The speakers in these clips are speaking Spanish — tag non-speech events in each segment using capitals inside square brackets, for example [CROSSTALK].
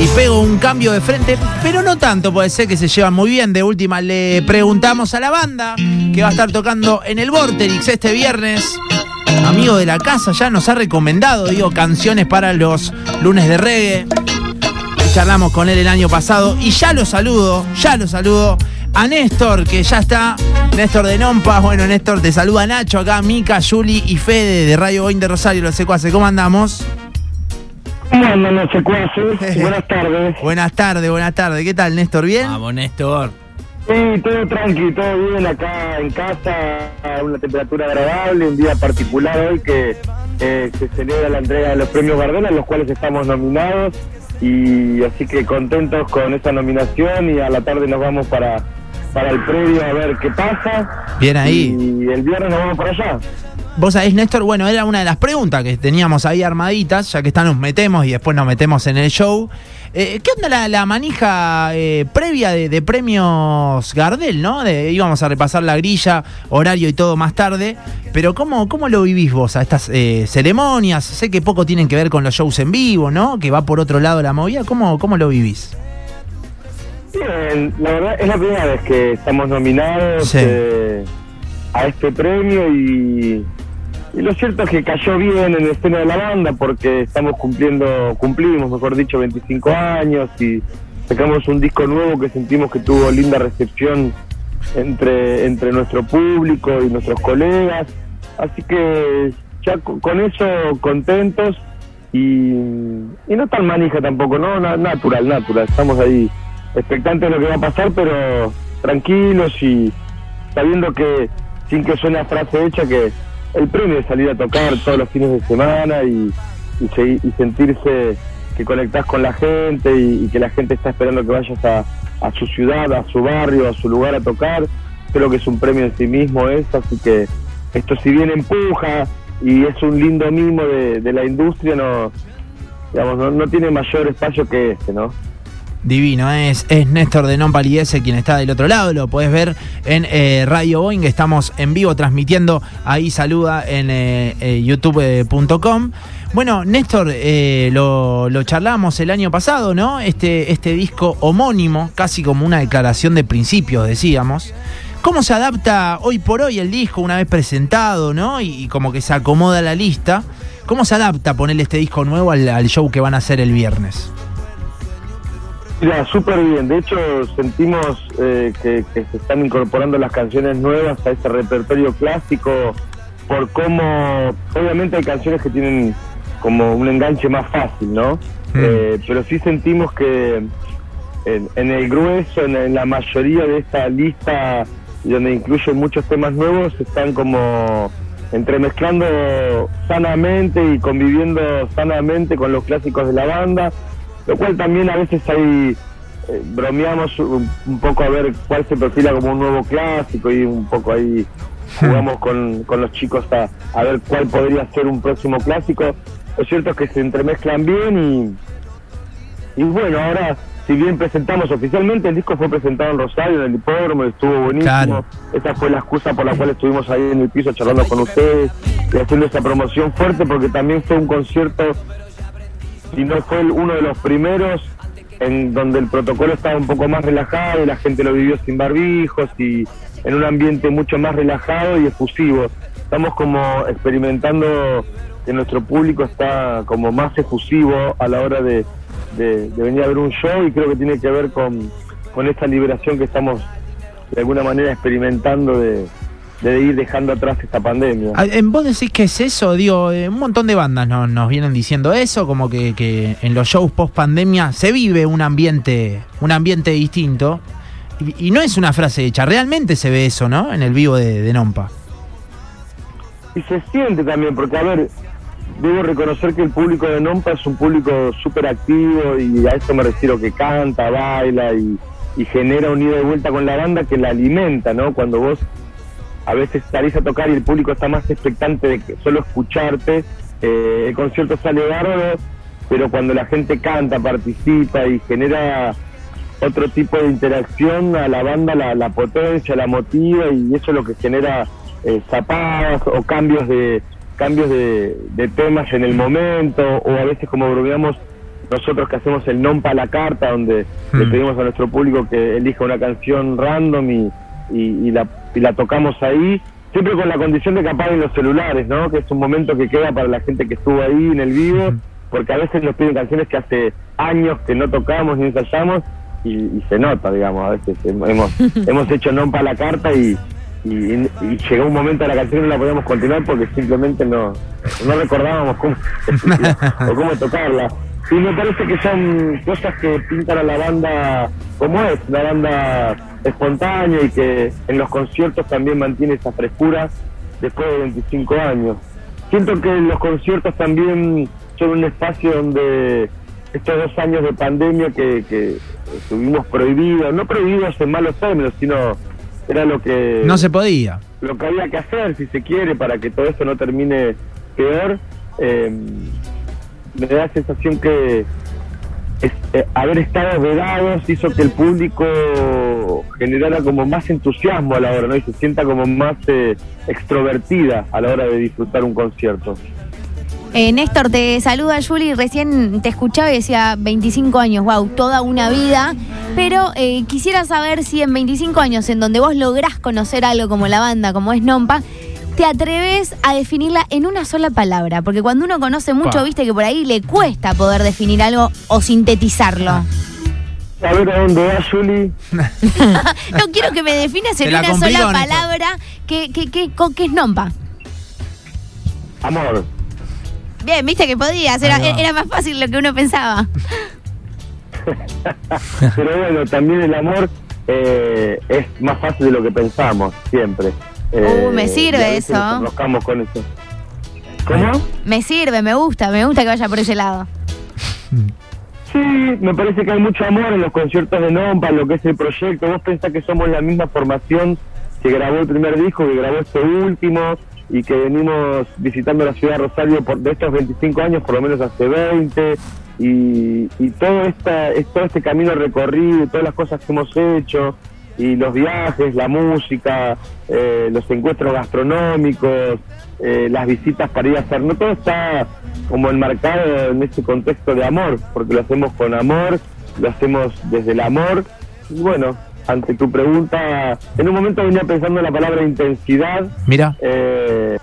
y pego un cambio de frente, pero no tanto, puede ser que se llevan muy bien. De última le preguntamos a la banda que va a estar tocando en el Vorterix este viernes. Amigo de la casa ya nos ha recomendado, digo, canciones para los lunes de reggae. Charlamos con él el año pasado y ya lo saludo, ya lo saludo a Néstor, que ya está. Néstor de Nompa, bueno, Néstor, te saluda Nacho acá, Mica, Juli y Fede de Radio Boing de Rosario, los secuaces. ¿Cómo andamos? ¿Cómo andan los secuaces? buenas tardes. Buenas tardes, buenas tardes. ¿Qué tal, Néstor? ¿Bien? Vamos, Néstor. Sí, todo tranqui, todo bien acá en casa, a una temperatura agradable, un día particular hoy que eh, se celebra la entrega de los premios Gardel, a los cuales estamos nominados, y así que contentos con esta nominación y a la tarde nos vamos para, para el previo a ver qué pasa. Bien ahí. Y el viernes nos vamos para allá. Vos sabés, Néstor, bueno, era una de las preguntas que teníamos ahí armaditas, ya que está nos metemos y después nos metemos en el show. Eh, ¿Qué onda la, la manija eh, previa de, premios Gardel, no? De, íbamos a repasar la grilla, horario y todo más tarde, pero ¿cómo, cómo lo vivís vos a estas eh, ceremonias? Sé que poco tienen que ver con los shows en vivo, ¿no? Que va por otro lado la movida. ¿Cómo, cómo lo vivís? Bien, la verdad es la primera vez que estamos nominados Sí. a este premio y, y lo cierto es que cayó bien en la escena de la banda porque estamos cumpliendo, cumplimos, mejor dicho, 25 años y sacamos un disco nuevo que sentimos que tuvo linda recepción entre, entre nuestro público y nuestros colegas. Así que ya co- con eso contentos y, no tan manija tampoco, ¿no? Na- Natural, natural. Estamos ahí expectantes de lo que va a pasar, pero tranquilos y sabiendo que, sin que suene a frase hecha, que el premio es salir a tocar todos los fines de semana y, y, sentirse que conectás con la gente y, que la gente está esperando que vayas a, a su ciudad, a su barrio, a su lugar a tocar. Creo que es un premio en sí mismo eso, así que esto si bien empuja y es un lindo mimo de, de la industria, no, digamos, no, no tiene mayor espacio que este, ¿no? Divino, es, es Néstor de Non Palidece quien está del otro lado, lo podés ver en eh, Radio Boeing, estamos en vivo transmitiendo, ahí saluda en eh, eh, youtube.com. Bueno, Néstor, lo, lo charlamos el año pasado, ¿no? Este, este disco homónimo, casi como una declaración de principios, decíamos. ¿Cómo se adapta hoy por hoy el disco una vez presentado, ¿no? Y, como que se acomoda la lista. ¿Cómo se adapta ponerle este disco nuevo al show que van a hacer el viernes? Mira, súper bien. De hecho, sentimos eh, que, que se están incorporando las canciones nuevas a este repertorio clásico por cómo, obviamente hay canciones que tienen como un enganche más fácil, ¿no? Eh, pero sí sentimos que en, en el grueso, en, en la mayoría de esta lista, donde incluyen muchos temas nuevos, están como entremezclando sanamente y conviviendo sanamente con los clásicos de la banda, lo cual también a veces hay eh, bromeamos un, un poco a ver cuál se perfila como un nuevo clásico y un poco ahí jugamos con, con los chicos a, a ver cuál podría ser un próximo clásico. Lo cierto es que se entremezclan bien y, y bueno, ahora si bien presentamos oficialmente, el disco fue presentado en Rosario, en el hipódromo, estuvo buenísimo. Claro. Esa fue la excusa por la cual estuvimos ahí en el piso charlando con ustedes y haciendo esa promoción fuerte porque también fue un concierto si no fue uno de los primeros en donde el protocolo estaba un poco más relajado y la gente lo vivió sin barbijos y en un ambiente mucho más relajado y efusivo. Estamos como experimentando que nuestro público está como más efusivo a la hora de, de- de venir a ver un show y creo que tiene que ver con, con esta liberación que estamos de alguna manera experimentando de, de ir dejando atrás esta pandemia. Ah, ¿En vos decís que es eso? Digo, eh, un montón de bandas nos, nos vienen diciendo eso, como que, que en los shows post pandemia se vive un ambiente, un ambiente distinto. Y, y no es una frase hecha, realmente se ve eso, ¿no? En el vivo de, de Nompa. y se siente también, porque a ver, debo reconocer que el público de Nompa es un público súper activo y a eso me refiero que canta, baila y, y genera un ida y vuelta con la banda que la alimenta, ¿no? Cuando vos a veces salís a tocar y el público está más expectante de que solo escucharte, eh, el concierto sale bárbaro, pero cuando la gente canta, participa y genera otro tipo de interacción, a la banda la, la potencia, la motiva y eso es lo que genera eh, zapadas o cambios de cambios de, de temas en el momento o a veces como bromeamos nosotros que hacemos el non para la carta, donde le Hmm. pedimos a nuestro público que elija una canción random y, y- y la, y la tocamos ahí, siempre con la condición de que apaguen los celulares, ¿no? Que es un momento que queda para la gente que estuvo ahí en el vivo, porque a veces nos piden canciones que hace años que no tocamos ni ensayamos y, y se nota, digamos, a veces hemos, hemos [LAUGHS] hecho non para la carta y, y, y llegó un momento de la canción y no la podíamos continuar porque simplemente no, no recordábamos cómo, [LAUGHS] [LAUGHS] o cómo tocarla. Y me parece que son cosas que pintan a la banda como es, una banda espontánea y que en los conciertos también mantiene esa frescura después de 25 años. Siento que los conciertos también son un espacio donde estos dos años de pandemia que, que estuvimos prohibidos, no prohibidos en malos términos, sino era lo que No se podía. lo que había que hacer, si se quiere, para que todo esto no termine peor, eh, me da la sensación que eh, haber estado vedados hizo que el público generara como más entusiasmo a la hora, ¿no? Y se sienta como más eh, extrovertida a la hora de disfrutar un concierto. Eh, Néstor, te saluda Juli. Recién te escuchaba y decía 25 años, wow, toda una vida. Pero eh, quisiera saber si en 25 años, en donde vos lográs conocer algo como la banda, como es Nompa, te atreves a definirla en una sola palabra. Porque cuando uno conoce mucho, Pa. viste que por ahí le cuesta poder definir algo o sintetizarlo. A ver a dónde va, Juli. [LAUGHS] No quiero que me definas en una sola palabra que es Nompa. Amor. Bien, viste que podías, era, era más fácil lo que uno pensaba. [LAUGHS] Pero bueno, también el amor eh, es más fácil de lo que pensamos, siempre. Eh, Uh, me sirve a veces eso. Nos enroscamos con eso. ¿Cómo? Me sirve, me gusta, me gusta que vaya por ese lado. Sí, me parece que hay mucho amor en los conciertos de Nompa, lo que es el proyecto. Vos pensás que somos la misma formación que grabó el primer disco, que grabó este último y que venimos visitando la ciudad de Rosario por, de estos 25 años, por lo menos hace 20. Y, y todo, esta, es- todo este camino recorrido, todas las cosas que hemos hecho, y los viajes, la música, eh, los encuentros gastronómicos, eh, las visitas para ir a hacer, no todo está como enmarcado en ese contexto de amor, porque lo hacemos con amor, lo hacemos desde el amor. Y bueno, ante tu pregunta, en un momento venía pensando en la palabra intensidad, Mira. eh,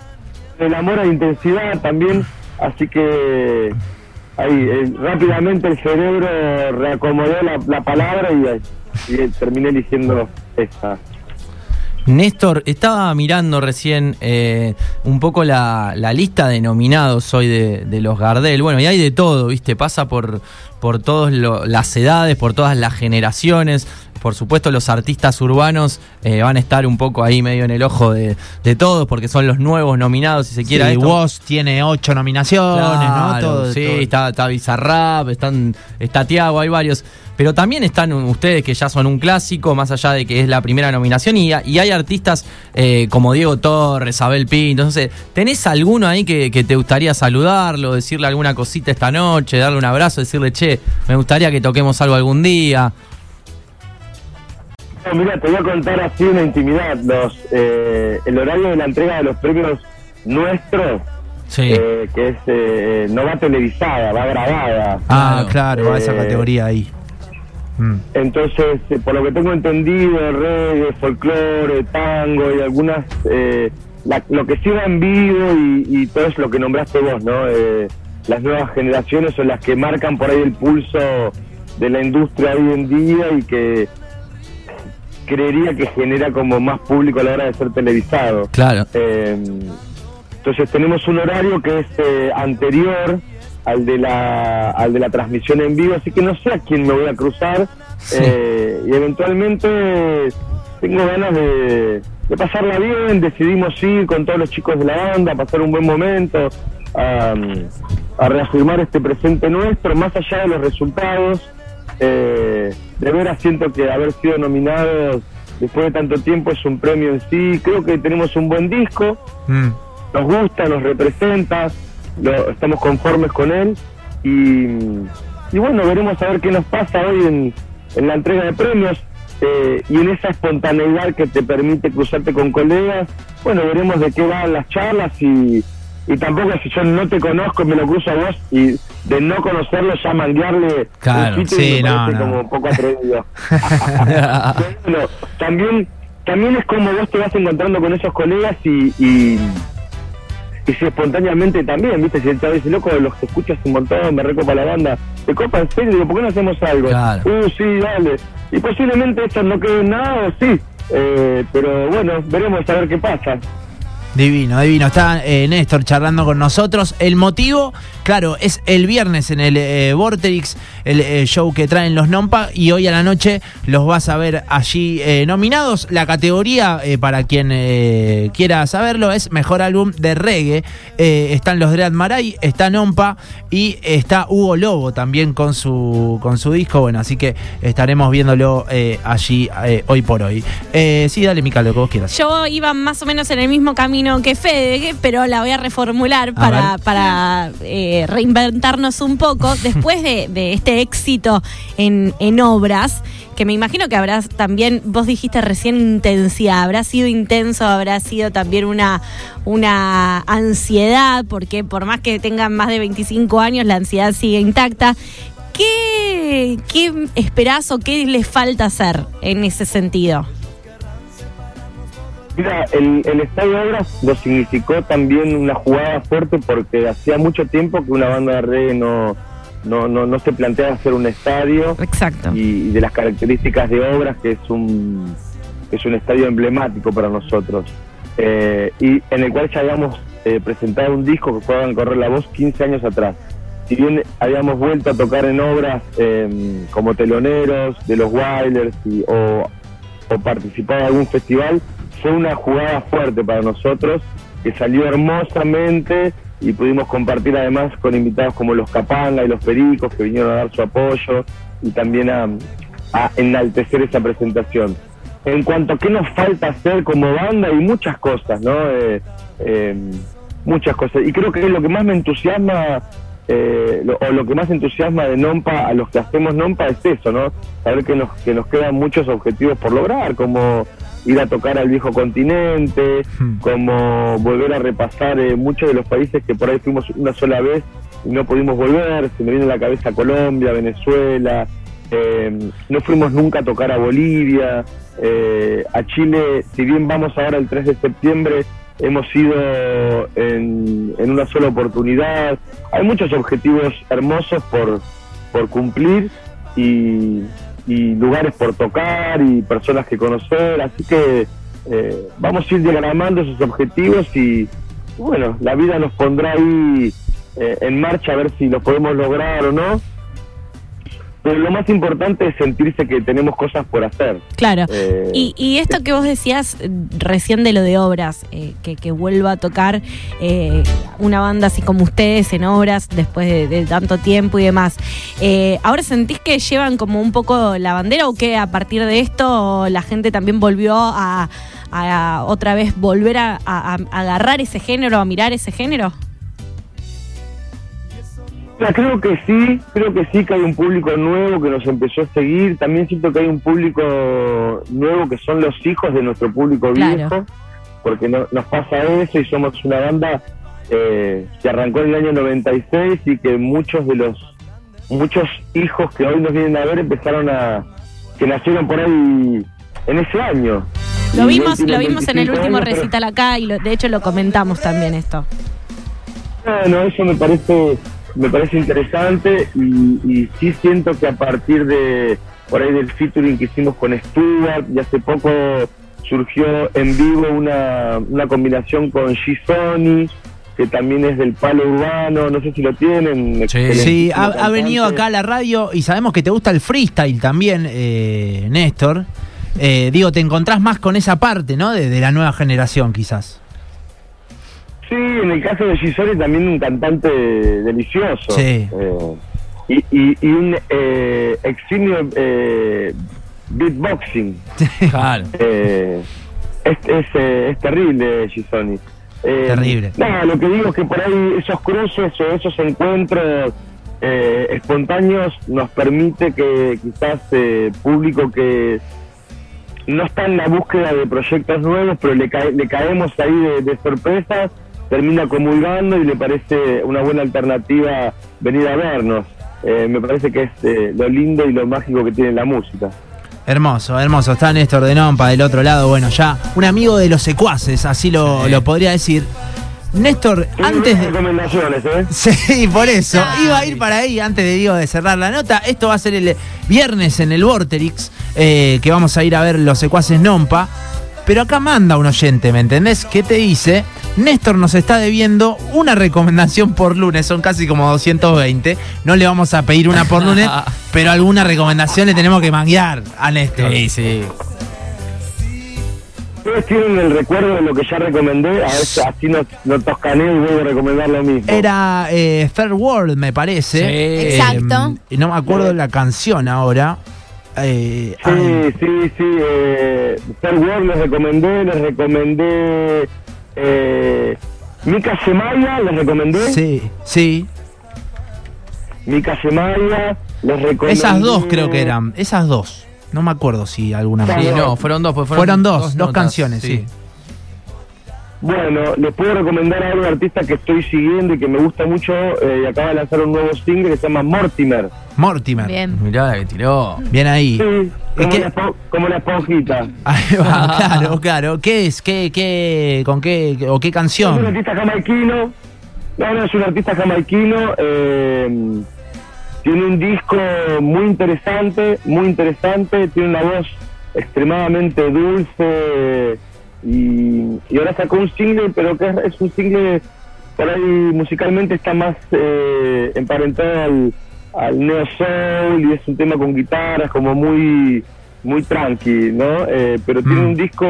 el amor a intensidad también, así que ahí eh, rápidamente el cerebro reacomodó la, la palabra y, y terminé eligiendo esta. Néstor, estaba mirando recién eh, un poco la, la lista de nominados hoy de, de los Gardel. Bueno, y hay de todo, ¿viste? Pasa por, por todas las edades, por todas las generaciones. Por supuesto, los artistas urbanos eh, van a estar un poco ahí medio en el ojo de, de todos, porque son los nuevos nominados, si se quiere. Sí, Woz tiene ocho nominaciones, ¿no? Todo, sí, todo. está, está Bizarrap, están, está Tiago, hay varios. Pero también están ustedes que ya son un clásico, más allá de que es la primera nominación, y, y hay artistas eh, como Diego Torres, Abel Pinto. Entonces, ¿tenés alguno ahí que, que te gustaría saludarlo, decirle alguna cosita esta noche, darle un abrazo, decirle, che, me gustaría que toquemos algo algún día? No, mira, te voy a contar así una intimidad. Los, eh, el horario de la entrega de los premios nuestros, Sí. eh, que es eh, no va televisada, va grabada. Ah, Claro. claro, va a esa Eh, categoría ahí. Mm. Entonces, eh, por lo que tengo entendido, reggae, folclore, tango y algunas, eh, la- lo que sí va en vivo y, y todo es lo que nombraste vos, ¿no? Eh, las nuevas generaciones son las que marcan por ahí el pulso de la industria hoy en día y que creería que genera como más público a la hora de ser televisado. Claro. Eh, entonces tenemos un horario que es eh, anterior al de la al de la transmisión en vivo, así que no sé a quién me voy a cruzar Sí. eh, y eventualmente tengo ganas de, de pasarla bien, decidimos ir con todos los chicos de la banda, pasar un buen momento, a, a reafirmar este presente nuestro, más allá de los resultados, eh, de veras siento que haber sido nominados después de tanto tiempo es un premio en sí, creo que tenemos un buen disco, Mm. nos gusta, nos representa, lo- estamos conformes con él y, y bueno, veremos a ver qué nos pasa hoy en, en la entrega de premios eh, y en esa espontaneidad que te permite cruzarte con colegas, bueno, veremos de qué van las charlas y, y tampoco si yo no te conozco me lo cruzo a vos y de no conocerlo ya manguearle Claro, un sitio sí, me no, como un poco atrevido. [LAUGHS] Bueno, también, también es como vos te vas encontrando con esos colegas y, y, y si espontáneamente también, viste, si el chavo dice, loco, los escuchas un montón, me recopa la banda, te copa en serio, digo, ¿por qué no hacemos algo? Claro. Uh, sí, dale. Y posiblemente esto no quede en nada, o sí, eh, pero bueno, veremos a ver qué pasa. Divino, divino. Está eh, Néstor charlando con nosotros. El motivo, claro, es el viernes en el eh, Vorterix, el eh, show que traen los Nompa, y hoy a la noche los vas a ver allí eh, nominados. La categoría, eh, para quien quiera saberlo, es Mejor Álbum de Reggae. Están los Dread Maray, está Nompa y está Hugo Lobo también con su, con su disco. Bueno, así que estaremos viéndolo allí hoy por hoy. Sí, dale, Mica, lo que vos quieras. Yo iba más o menos en el mismo camino que Fede, pero la voy a reformular para, para eh, reinventarnos un poco. [LAUGHS] Después de, de este éxito en, en obras, que me imagino que habrás también, vos dijiste recién intensidad, habrá sido intenso, habrá sido también una, una ansiedad, porque por más que tengan más de 25 años, la ansiedad sigue intacta. ¿Qué, qué esperás o qué les falta hacer en ese sentido? Mira, el, el Estadio Obras lo significó también una jugada fuerte porque hacía mucho tiempo que una banda de reggae no, no, no, no se planteaba hacer un estadio Exacto. y, y de las características de Obras que es un, que es un estadio emblemático para nosotros Eh, y en el cual ya habíamos eh, presentado un disco que fue a correr la voz 15 años atrás. Si bien habíamos vuelto a tocar en obras eh, como teloneros de los Wilders y- o, o participado en algún festival, fue una jugada fuerte para nosotros que salió hermosamente y pudimos compartir además con invitados como los Capanga y los Pericos que vinieron a dar su apoyo y también a, enaltecer esa presentación. En cuanto a qué nos falta hacer como banda, hay muchas cosas, ¿no? Eh, eh, muchas cosas. Y creo que lo que más me entusiasma, eh, o lo que más entusiasma de Nompa a los que hacemos Nompa es eso, ¿no? Saber que nos, que nos quedan muchos objetivos por lograr, como ir a tocar al viejo continente, Hmm. como volver a repasar eh, muchos de los países que por ahí fuimos una sola vez y no pudimos volver. Se me viene a la cabeza Colombia, Venezuela. eh, no fuimos nunca a tocar a Bolivia. eh, a Chile, si bien vamos ahora el 3 de septiembre, hemos ido en, en una sola oportunidad. Hay muchos objetivos hermosos por, por cumplir y, y lugares por tocar y personas que conocer. Así que eh, vamos a ir diagramando esos objetivos y bueno, la vida nos pondrá ahí eh, en marcha a ver si lo podemos lograr o no. Pero lo más importante es sentirse que tenemos cosas por hacer. Claro. Eh, Y, y esto que vos decías eh, recién de lo de obras, eh, que, que vuelva a tocar eh, una banda así como ustedes en obras después de, de tanto tiempo y demás. ¿Ahora sentís que llevan como un poco la bandera o que a partir de esto la gente también volvió a, a otra vez volver a, a- a agarrar ese género, a mirar ese género? Creo que sí, creo que sí que hay un público nuevo que nos empezó a seguir. También siento que hay un público nuevo que son los hijos de nuestro público Claro. viejo, porque no- nos pasa eso y somos una banda eh, que arrancó en el año 96 y que muchos de los muchos hijos que hoy nos vienen a ver empezaron a que nacieron por ahí en ese año. Lo Y vimos, lo vimos en el 25 último años, recital acá y lo- de hecho lo comentamos también esto. Bueno, eso me parece me parece interesante y, y sí siento que a partir de por ahí del featuring que hicimos con Stuart y hace poco surgió en vivo una, una combinación con G-Sony que también es del palo urbano, no sé si lo tienen. Sí, ha, venido acá a la radio y sabemos que te gusta el freestyle también, eh, Néstor. Eh, digo, te encontrás más con esa parte, ¿no? De, de la nueva generación, quizás. Sí, en el caso de Gisoni también un cantante delicioso. Sí. Eh, y, y, y un eh, eximio eh, beatboxing. Claro. Eh, es, es, eh, es terrible, Gisoni. Eh, Terrible. No, lo que digo es que por ahí esos cruces o esos encuentros eh, espontáneos nos permite que quizás eh, público que no está en la búsqueda de proyectos nuevos, pero le, cae- le caemos ahí de, de sorpresas, termina comulgando y le parece una buena alternativa venir a vernos. Eh, me parece que es eh, lo lindo y lo mágico que tiene la música. Hermoso, hermoso. Está Néstor de Nompa del otro lado. Bueno, ya un amigo de los secuaces, así lo, Sí. lo podría decir. Néstor, antes de. recomendaciones, ¿eh? [LAUGHS] Sí, por eso. Iba a ir para ahí antes de digo de cerrar la nota. Esto va a ser el viernes en el Vorterix, eh, que vamos a ir a ver los secuaces Nompa. Pero acá manda un oyente, ¿me entendés? ¿Qué te dice? Néstor nos está debiendo una recomendación por lunes, son casi como 220. No le vamos a pedir una por lunes, [LAUGHS] pero alguna recomendación le tenemos que manguear a Néstor. Sí, sí. Ustedes tienen el recuerdo de lo que ya recomendé, a ver si así no, no toscaneo y vuelvo a recomendar lo mismo. Era eh, Fair World, me parece. Sí. Eh, Exacto. y no me acuerdo la canción ahora. Eh, ay, Sí, sí, sí. Eh, Star Wars les recomendé, les recomendé. Eh, Mika Semaya, les recomendé. sí, sí. Mika Semaya, les recomendé. Esas dos creo que eran. Esas dos. No me acuerdo si alguna más. Sí, no, fueron dos. pues Fueron dos, dos, notas, canciones, sí. Bueno, les puedo recomendar a un artista que estoy siguiendo y que me gusta mucho eh, y acaba de lanzar un nuevo single que se llama Mortimer. Mortimer. Bien, Bien. Mirá la que tiró. ahí. Sí, Es como, que- la, espo- como la esponjita. Ahí va, [LAUGHS] claro, claro. ¿Qué es? ¿Qué, qué, con qué, o qué Es un canción? artista jamaiquino. No, no, es un artista jamaiquino. eh, tiene un disco muy interesante, muy interesante. Tiene una voz extremadamente dulce. Y, y ahora sacó un single, pero que es, es un single, por ahí musicalmente está más eh, emparentado al, al neo soul y es un tema con guitarras como muy muy tranqui, ¿no? Eh, pero tiene Mm. un disco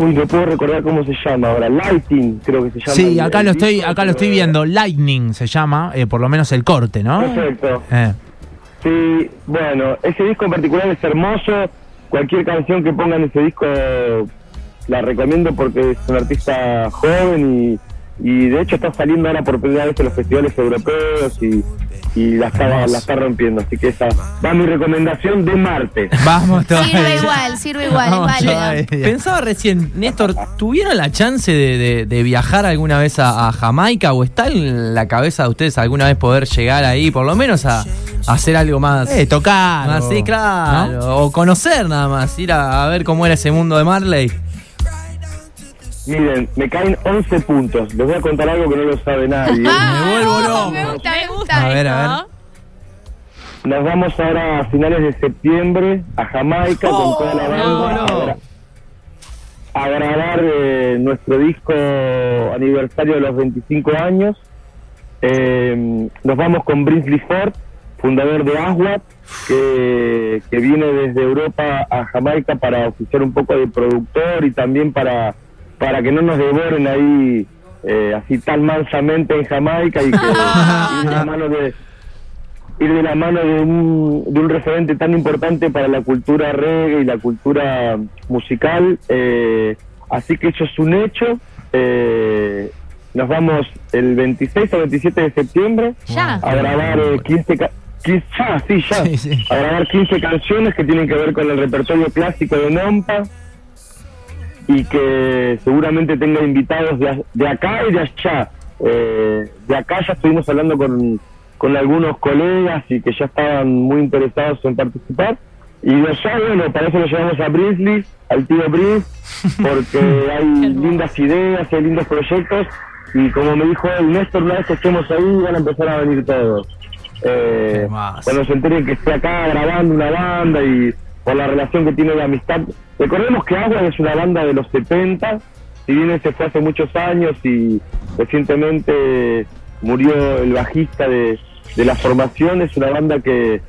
Uy, no puedo recordar cómo se llama ahora. Lighting, creo que se llama. Sí, acá el lo estoy, disco, acá lo estoy viendo. Lightning se llama, eh, por lo menos el corte, ¿no? Perfecto. Eh, Sí, bueno, ese disco en particular es hermoso. Cualquier canción que pongan en ese disco la recomiendo porque es un artista joven y, y de hecho está saliendo ahora por primera vez en los festivales europeos y, y la, está, la está rompiendo. Así que esa va mi recomendación de Marte. Vamos todavía. Sirve igual, sirve igual, Vamos todavía. Pensaba recién, Néstor, ¿tuvieron la chance de, de- de viajar alguna vez a, a Jamaica o está en la cabeza de ustedes alguna vez poder llegar ahí, por lo menos a, a hacer algo más? Eh, tocar. más o- sí, claro. ¿no? O conocer nada más, ir a, a ver cómo era ese mundo de Marley. Miren, me caen 11 puntos. Les voy a contar algo que no lo sabe nadie. [LAUGHS] Ah, Me vuelvo loco. Me gusta, me A gusta. ver, a ver. Nos vamos ahora a finales de septiembre a Jamaica con toda la banda no, no. a gra- a grabar eh, nuestro disco aniversario de los 25 años. Eh, nos vamos con Brinsley Ford, fundador de Aswad, que, que viene desde Europa a Jamaica para oficiar un poco de productor y también para, para que no nos devoren ahí eh, así tan mansamente en Jamaica y que [LAUGHS] ir de la mano de ir de la mano de un, de un referente tan importante para la cultura reggae y la cultura musical. eh, así que eso es un hecho. Eh, nos vamos el 26 o 27 de septiembre Ya. a grabar eh, 15, ca- 15 ya, sí, ya, Sí, sí. a grabar 15 canciones que tienen que ver con el repertorio clásico de Nompa y que seguramente tenga invitados de, de acá y de allá. Eh, de acá ya estuvimos hablando con, con algunos colegas y que ya estaban muy interesados en participar. Y de allá, bueno, para eso lo llevamos a Brisley, al tío Brice, [LAUGHS] porque hay lindas ideas, hay lindos proyectos. Y como me dijo él, Néstor, una vez que estemos ahí, van a empezar a venir todos. Eh, cuando se enteren que esté acá grabando una banda y por la relación que tiene de amistad. Recordemos que Agua es una banda de los 70, si bien ese fue hace muchos años y recientemente murió el bajista de, de la formación, es una banda que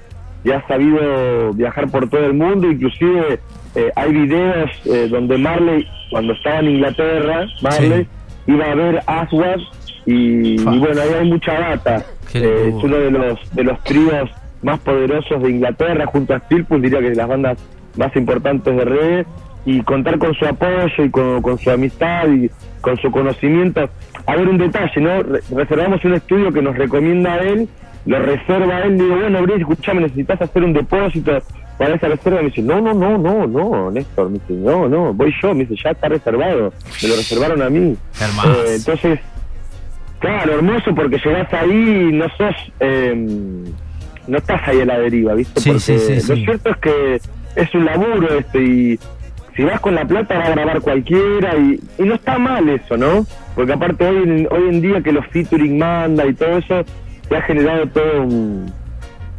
ya ha sabido viajar por todo el mundo, inclusive eh, hay videos eh, donde Marley, cuando estaba en Inglaterra, Marley iba a ver Aswad y, bueno, ahí hay mucha data. Eh, es uno de los de los tríos más poderosos de Inglaterra junto a Steelpool, diría que de las bandas más importantes de reggae y contar con su apoyo y con, con su amistad y con su conocimiento. A ver un detalle, ¿no? Re- reservamos un estudio que nos recomienda a él lo reserva él, digo, bueno, Brice, escuchame, necesitas hacer un depósito para esa reserva. Me dice, no, no, no, no, no, Néstor, me dice, no, no, voy yo, me dice, ya está reservado, me lo reservaron a mí. Eh, entonces, claro, hermoso porque llegás ahí y no sos, eh, no estás ahí a la deriva, ¿viste? Sí, porque sí, sí, lo cierto es que es un laburo este y si vas con la plata va a grabar cualquiera y, y no está mal eso, ¿no? Porque aparte hoy en, hoy en día que los featuring manda y todo eso, se ha generado todo un,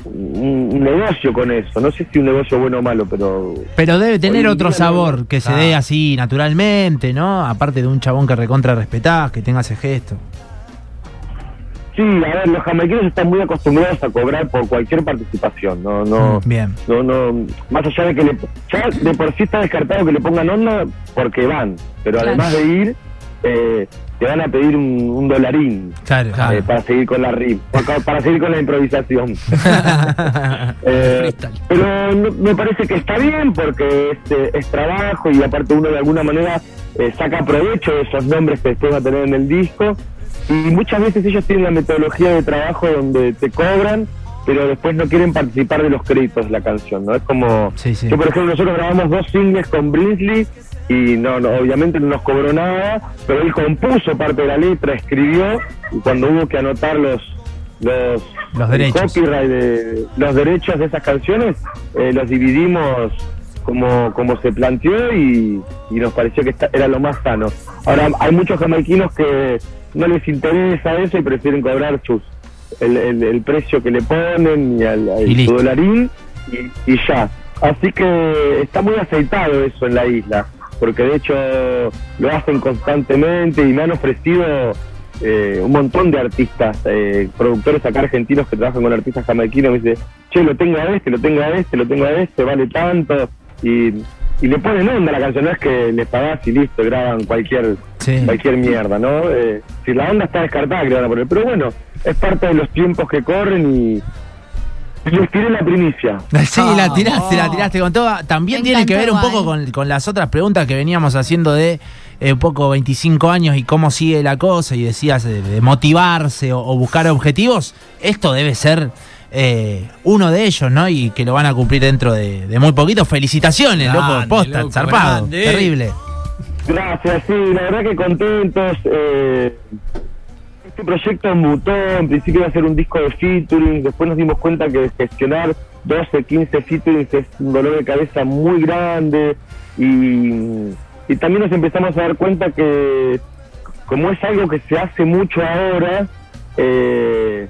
un- un negocio con eso. No sé si un negocio bueno o malo, pero... Pero debe tener otro sabor no- que se Ah. dé así naturalmente, ¿no? Aparte de un chabón que recontra respetás, que tenga ese gesto. Sí, a ver, los jamaiquinos están muy acostumbrados a cobrar por cualquier participación, no, no, Mm, Bien. no, no, más allá de que le, ya de por sí está descartado que le pongan onda porque van, pero Claro. además de ir, eh, te van a pedir un, un dolarín Claro, Claro. eh, para seguir con la RIP, para, para seguir con la improvisación. [LAUGHS] Eh, pero no- me parece que está bien porque es, eh, es trabajo y aparte uno de alguna manera eh, saca provecho de esos nombres que después va a tener en el disco y muchas veces ellos tienen la metodología de trabajo donde te cobran pero después no quieren participar de los créditos de la canción, ¿no? Es como... Sí, sí. Yo, por ejemplo, nosotros grabamos dos singles con Brinsley y no, no, obviamente no nos cobró nada, pero él compuso parte de la letra, escribió y cuando hubo que anotar los los, Los derechos. copyright de los derechos de esas canciones eh, los dividimos como como se planteó y, y nos pareció que esta- era lo más sano. Ahora hay muchos jamaiquinos que no les interesa eso y prefieren cobrar sus el, el- el precio que le ponen y, al, al- Y su dolarín y, y ya. Así que está muy aceitado eso en la isla, porque de hecho lo hacen constantemente y me han ofrecido eh, un montón de artistas, eh, productores acá argentinos que trabajan con artistas jamaiquinos, me dice, che, lo tengo a este, lo tengo a este, lo tengo a este, vale tanto, y, y le ponen onda a la canción, no es que le pagás y listo, graban cualquier Sí. cualquier mierda, ¿no? Eh, si la onda está descartada, que le van a poner, pero bueno, es parte de los tiempos que corren y, les tiré la primicia. [LAUGHS] Sí, la tiraste, la tiraste con todo. También Me tiene que ver un poco con, con las otras preguntas que veníamos haciendo de eh, un poco 25 años y cómo sigue la cosa y decías de, de motivarse o, o buscar objetivos. Esto debe ser eh, uno de ellos, ¿no? Y que lo van a cumplir dentro de, de muy poquito. Felicitaciones, loco, Grande, posta, loco, zarpado, grande. terrible. Gracias, sí, la verdad que contentos. eh, este proyecto mutó, en principio iba a ser un disco de featuring, después nos dimos cuenta que gestionar 12, 15 featurings es un dolor de cabeza muy grande y, y también nos empezamos a dar cuenta que como es algo que se hace mucho ahora, eh,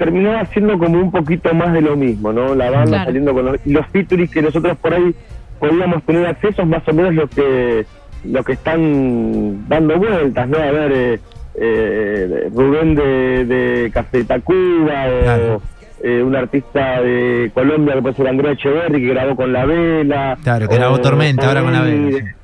terminó haciendo como un poquito más de lo mismo, ¿no? La banda Claro. saliendo con los, los que nosotros por ahí podíamos tener acceso es más o menos lo que lo que están dando vueltas, ¿no? A ver, eh, eh, Rubén de, de Café Tacuba o Claro. eh, un artista de Colombia que puede ser Andrea Echeverri que grabó con La Vela. Claro, que grabó Tormenta, ahora con La Vela.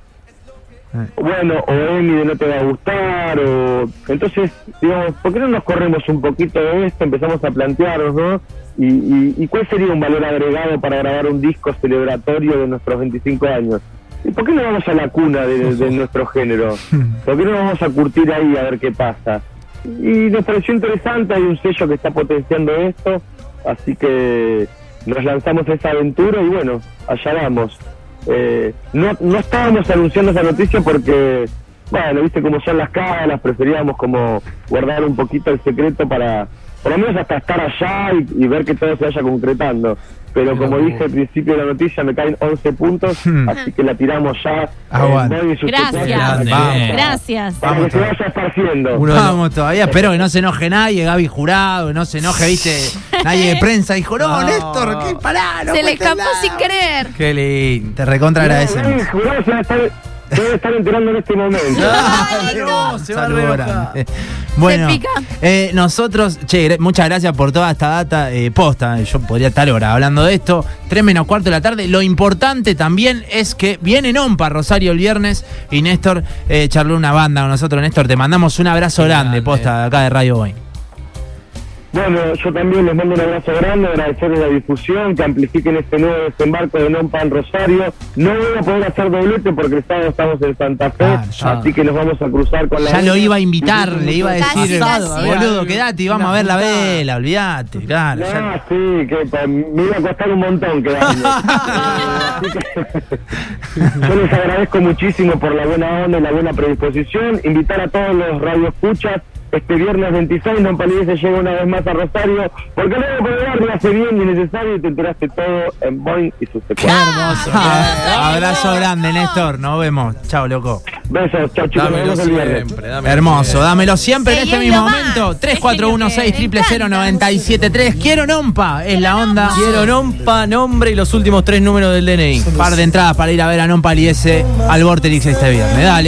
Bueno, o Emi de No Te Va a Gustar, o... Entonces, digamos, ¿por qué no nos corremos un poquito de esto? Empezamos a plantearnos, ¿no? Y, y, y cuál sería un valor agregado para grabar un disco celebratorio de nuestros 25 años? ¿Y por qué no vamos a la cuna de, de nuestro género? [LAUGHS] ¿Por qué no vamos a curtir ahí a ver qué pasa? Y nos pareció interesante, hay un sello que está potenciando esto, así que nos lanzamos a esa aventura y bueno, allá vamos. Eh, no, no estábamos anunciando esa noticia porque, bueno, viste cómo son las caras, preferíamos como guardar un poquito el secreto para, por lo menos hasta estar allá y, y ver que todo se vaya concretando. Pero como dije al principio de la noticia, me caen 11 puntos, Hmm. así que la tiramos ya. Aguante. Gracias. que- Vamos. Gracias. Para Vamos que se vaya esparciendo. Uno Vamos todavía, espero que no se enoje nadie, Gaby Jurado, que no se enoje, viste, [LAUGHS] nadie de prensa dijo, no, No. Néstor, qué pará, no Se le escapó nada". sin querer. Qué lindo. Te recontra agradecemos. No, jurado se va a estar- debe estar enterando en este momento. [LAUGHS] Ay, no. se va a. [LAUGHS] Bueno, pica. eh, nosotros, che, muchas gracias por toda esta data eh, posta. Yo podría estar ahora hablando de esto. 3 menos cuarto de la tarde. Lo importante también es que viene Nompa Rosario el viernes y Néstor eh, charló una banda con nosotros. Néstor, te mandamos un abrazo grande, grande. posta, de acá de Radio Boy. Bueno, yo también les mando un abrazo grande, agradecerles la difusión, que amplifiquen este nuevo desembarco de Non Pan Rosario. No voy a poder hacer doblete porque el sábado estamos en Santa Fe, Ah, así que nos vamos a cruzar con la... Ya lo iba a invitar, le iba a decir, Casi, casi. boludo, quedate y vamos a ver la vela, olvídate, claro. No, ya- sí, que pa- me iba a costar un montón quedarme. [LAUGHS] Yo les agradezco muchísimo por la buena onda y la buena predisposición. Invitar a todos los radioescuchas. Este viernes 26, Non Palidece llega una vez más a Rosario, porque luego por el barrio hace bien y necesario y te enteraste todo en Boeing y sus Qué secuelas. hermoso. Abrazo grande, Néstor. Nos vemos. Chao, loco. Besos, chao chicos, nos Dámelo vemos el viernes. siempre, dámelo Hermoso, siempre. dámelo siempre en este es mismo momento. 3416 Me encanta. 973 Quiero Nompa, es la onda. Quiero nompa, nombre y los últimos tres números del DNI. Un par de entradas para ir a ver a Nompa Liese al Vorterix este viernes. Dale.